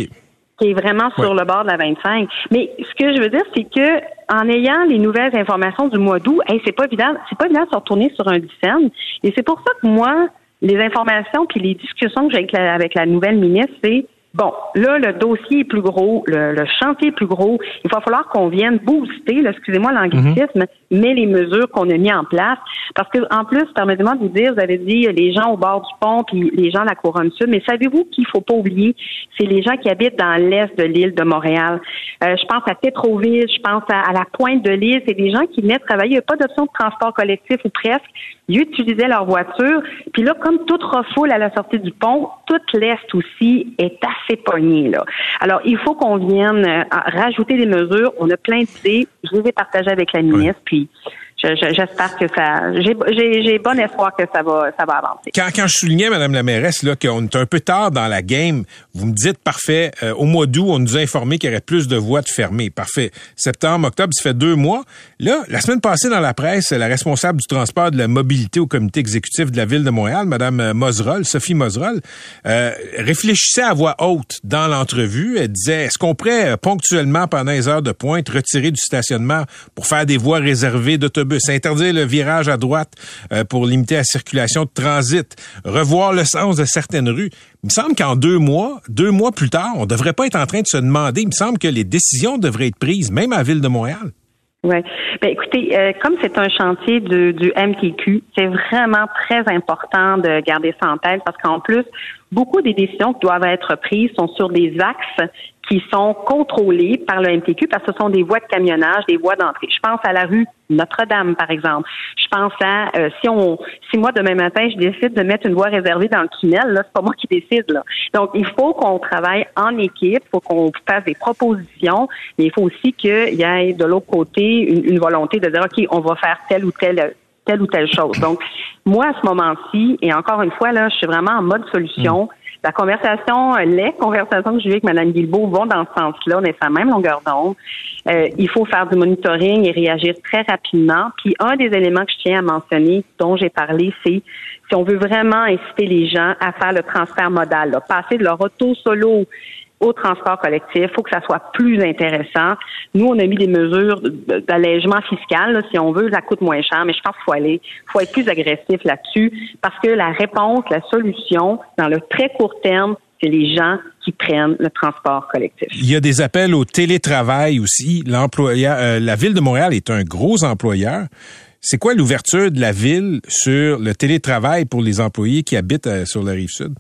qui est vraiment sur le bord de la 25. Mais ce que je veux dire, c'est que en ayant les nouvelles informations du mois d'août, hey, c'est pas évident, c'est pas évident de se retourner sur un dixaine. Et c'est pour ça que moi, les informations puis les discussions que j'ai avec la, avec la nouvelle ministre, c'est Bon, là, le dossier est plus gros, le, le chantier est plus gros. Il va falloir qu'on vienne booster, excusez-moi l'anglicisme, mais les mesures qu'on a mis en place. Parce que, en plus, permettez-moi de vous dire, vous avez dit les gens au bord du pont puis les gens de la couronne sud, mais savez-vous qu'il faut pas oublier, c'est les gens qui habitent dans l'est de l'île de Montréal. Euh, je pense à Tétroville, je pense à, à la pointe de l'île, c'est des gens qui venaient travailler, il n'y a pas d'option de transport collectif ou presque. Ils utilisaient leur voiture. Puis là, comme toute refoule à la sortie du pont, toute l'Est aussi est assez pognée. Là. Alors, il faut qu'on vienne euh, rajouter des mesures. On a plein d'idées. Je les ai partagées avec la ministre. Puis, j'espère que ça... J'ai bon espoir que ça va, ça va avancer. Quand, quand je soulignais, Madame la mairesse, là, qu'on est un peu tard dans la game, vous me dites, parfait, euh, au mois d'août, on nous a informé qu'il y aurait plus de voies de fermées. Parfait. Septembre, octobre, ça fait deux mois. Là, la semaine passée, dans la presse, la responsable du transport de la mobilité au comité exécutif de la Ville de Montréal, Madame euh, Moserol, Sophie Moserol, euh, réfléchissait à voix haute dans l'entrevue. Elle disait, est-ce qu'on pourrait euh, ponctuellement, pendant les heures de pointe, retirer du stationnement pour faire des voies réservées d'autobus, interdire le virage à droite euh, pour limiter la circulation de transit, revoir le sens de certaines rues. Il me semble qu'en deux mois, deux mois plus tard, on devrait pas être en train de se demander. Il me semble que les décisions devraient être prises, même à Ville de Montréal. Oui. Ben, écoutez, euh, comme c'est un chantier du MTQ, c'est vraiment très important de garder ça en tête parce qu'en plus, beaucoup des décisions qui doivent être prises sont sur des axes qui sont contrôlés par le MTQ parce que ce sont des voies de camionnage, des voies d'entrée. Je pense à la rue Notre-Dame, par exemple. Je pense à euh, si on si moi demain matin je décide de mettre une voie réservée dans le tunnel, là, c'est pas moi qui décide. Là. Donc il faut qu'on travaille en équipe, il faut qu'on fasse des propositions, mais il faut aussi qu'il y ait de l'autre côté une, une volonté de dire OK, on va faire telle ou telle telle ou telle chose. Donc, moi, à ce moment-ci, et encore une fois, là, je suis vraiment en mode solution. la conversation, les conversations que j'ai eues avec Mme Guilbeault vont dans ce sens-là. On est à la même longueur d'onde. Euh, il faut faire du monitoring et réagir très rapidement. Puis un des éléments que je tiens à mentionner, dont j'ai parlé, c'est si on veut vraiment inciter les gens à faire le transfert modal, là, passer de leur auto solo au transport collectif. Il faut que ça soit plus intéressant. Nous, on a mis des mesures d'allègement fiscal, là, si on veut, ça coûte moins cher, mais je pense qu'il faut aller, faut être plus agressif là-dessus parce que la réponse, la solution, dans le très court terme, c'est les gens qui prennent le transport collectif. Il y a des appels au télétravail aussi. L'employeur, euh, la ville de Montréal est un gros employeur. C'est quoi l'ouverture de la ville sur le télétravail pour les employés qui habitent euh, sur la rive sud?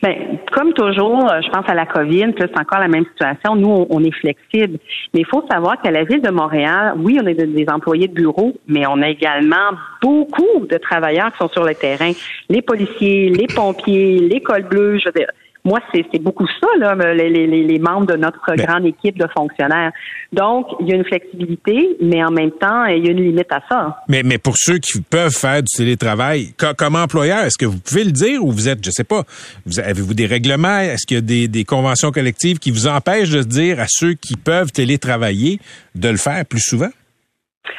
Ben, comme toujours, euh, je pense à la COVID, c'est encore la même situation. Nous, on, est flexible. Mais il faut savoir qu'à la ville de Montréal, oui, on de- des employés de bureau, mais on a également beaucoup de travailleurs qui sont sur le terrain. Les policiers, les pompiers, l'école bleue, je veux dire. Moi, c'est beaucoup ça, là, les, les- les- membres de notre Ben. grande équipe de fonctionnaires. Donc, il y a une flexibilité, mais en même temps, il y a une limite à ça. Mais, mais pour ceux qui peuvent faire du télétravail, co- comme employeur, est-ce que vous pouvez le dire ou vous êtes, je sais pas, vous, avez-vous des règlements? Est-ce qu'il y a des, des conventions collectives qui vous empêchent de dire à ceux qui peuvent télétravailler de le faire plus souvent?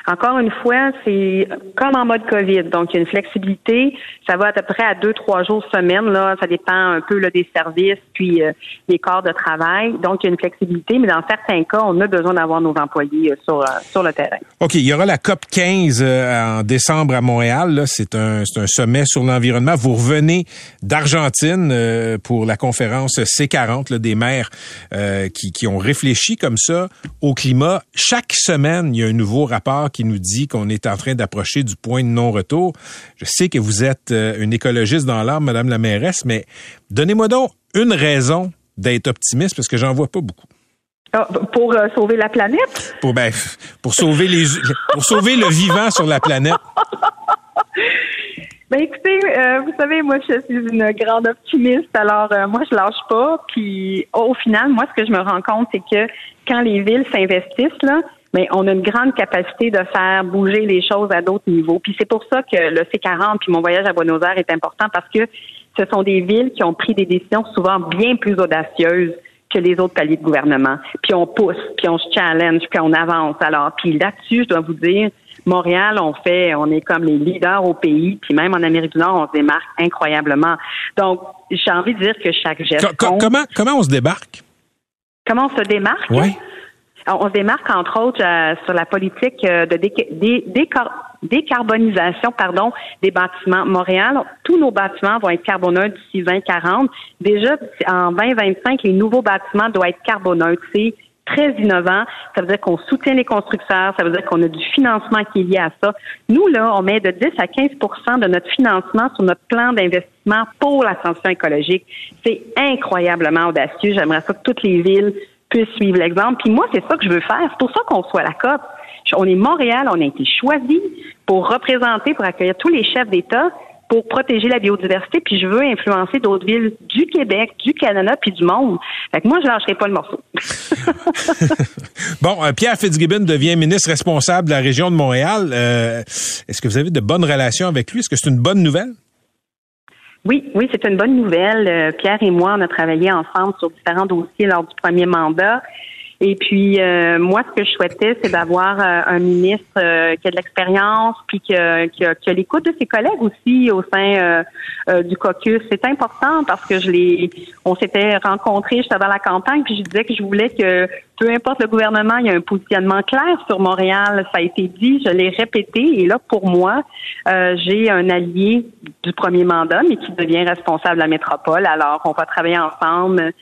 Encore une fois, c'est comme en mode COVID. Donc, il y a une flexibilité. Ça va à peu près à deux, trois jours semaine. Là. Ça dépend un peu là, des services puis euh, des corps de travail. Donc, il y a une flexibilité, mais dans certains cas, on a besoin d'avoir nos employés euh, sur, euh, sur le terrain. OK, il y aura la COP 15 euh, en décembre à Montréal. C'est un, c'est un sommet sur l'environnement. Vous revenez d'Argentine euh, pour la conférence C40 là, des maires euh, qui, qui ont réfléchi comme ça au climat. Chaque semaine, il y a un nouveau rapport qui nous dit qu'on est en train d'approcher du point de non-retour. Je sais que vous êtes euh, une écologiste dans l'âme, Madame la mairesse, mais donnez-moi donc une raison d'être optimiste parce que j'en vois pas beaucoup. Ah, pour euh, sauver la planète? Pour, ben, pour sauver les, pour sauver le vivant sur la planète. Ben écoutez, euh, vous savez, moi je suis une grande optimiste, alors euh, moi je lâche pas. Puis au, au final, moi ce que je me rends compte, c'est que quand les villes s'investissent là, mais on a une grande capacité de faire bouger les choses à d'autres niveaux. Puis c'est pour ça que le C40 puis mon voyage à Buenos Aires est important parce que ce sont des villes qui ont pris des décisions souvent bien plus audacieuses que les autres paliers de gouvernement. Puis on pousse, puis on se challenge, puis on avance. Alors, puis là-dessus, je dois vous dire, Montréal, on fait, on est comme les leaders au pays, puis même en Amérique du Nord, on se démarque incroyablement. Donc, j'ai envie de dire que chaque geste. Co- co- compte. comment, comment on se débarque? Comment on se démarque? Oui. On démarque, entre autres, euh, sur la politique euh, de déca- dé- décar- décarbonisation des bâtiments. Montréal, tous nos bâtiments vont être carboneutres d'ici 2040. Déjà, en 2025, les nouveaux bâtiments doivent être carboneutres. C'est très innovant. Ça veut dire qu'on soutient les constructeurs. Ça veut dire qu'on a du financement qui est lié à ça. Nous, là, on met de 10 à 15% de notre financement sur notre plan d'investissement pour la écologique. C'est incroyablement audacieux. J'aimerais ça que toutes les villes puissent suivre l'exemple. Puis moi, c'est ça que je veux faire. C'est pour ça qu'on soit à la COP. On est Montréal, on a été choisi pour représenter, pour accueillir tous les chefs d'État, pour protéger la biodiversité. Puis je veux influencer d'autres villes du Québec, du Canada, puis du monde. Fait que moi, je lâcherai pas le morceau. Bon, euh, Pierre Fitzgibbon devient ministre responsable de la région de Montréal. Euh, Est-ce que vous avez de bonnes relations avec lui? Est-ce que c'est une bonne nouvelle? Oui, oui, c'est une bonne nouvelle. Euh, Pierre et moi, on a travaillé ensemble sur différents dossiers lors du premier mandat. Et puis, euh, moi, ce que je souhaitais, c'est d'avoir euh, un ministre euh, qui a de l'expérience, puis qui a, l'écoute de ses collègues aussi au sein euh, euh, du caucus. C'est important parce que je l'ai, on s'était rencontrés juste avant la campagne, puis je disais que je voulais que, peu importe le gouvernement, il y a un positionnement clair sur Montréal. Ça a été dit, je l'ai répété, et là, pour moi, euh, j'ai un allié du premier mandat, mais qui devient responsable de la métropole. Alors, on va travailler ensemble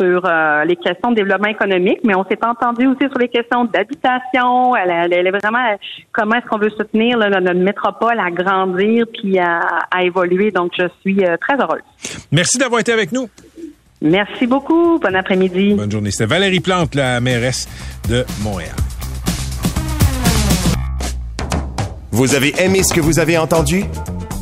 sur euh, les questions de développement économique, mais on s'est entendu aussi sur les questions d'habitation. Elle, elle- elle est vraiment euh, comment est-ce qu'on veut soutenir là, notre métropole à grandir puis à, à évoluer. Donc, je suis euh, très heureuse. Merci d'avoir été avec nous. Merci beaucoup. Bon après-midi. Bonne journée. C'était Valérie Plante, la mairesse de Montréal. Vous avez aimé ce que vous avez entendu?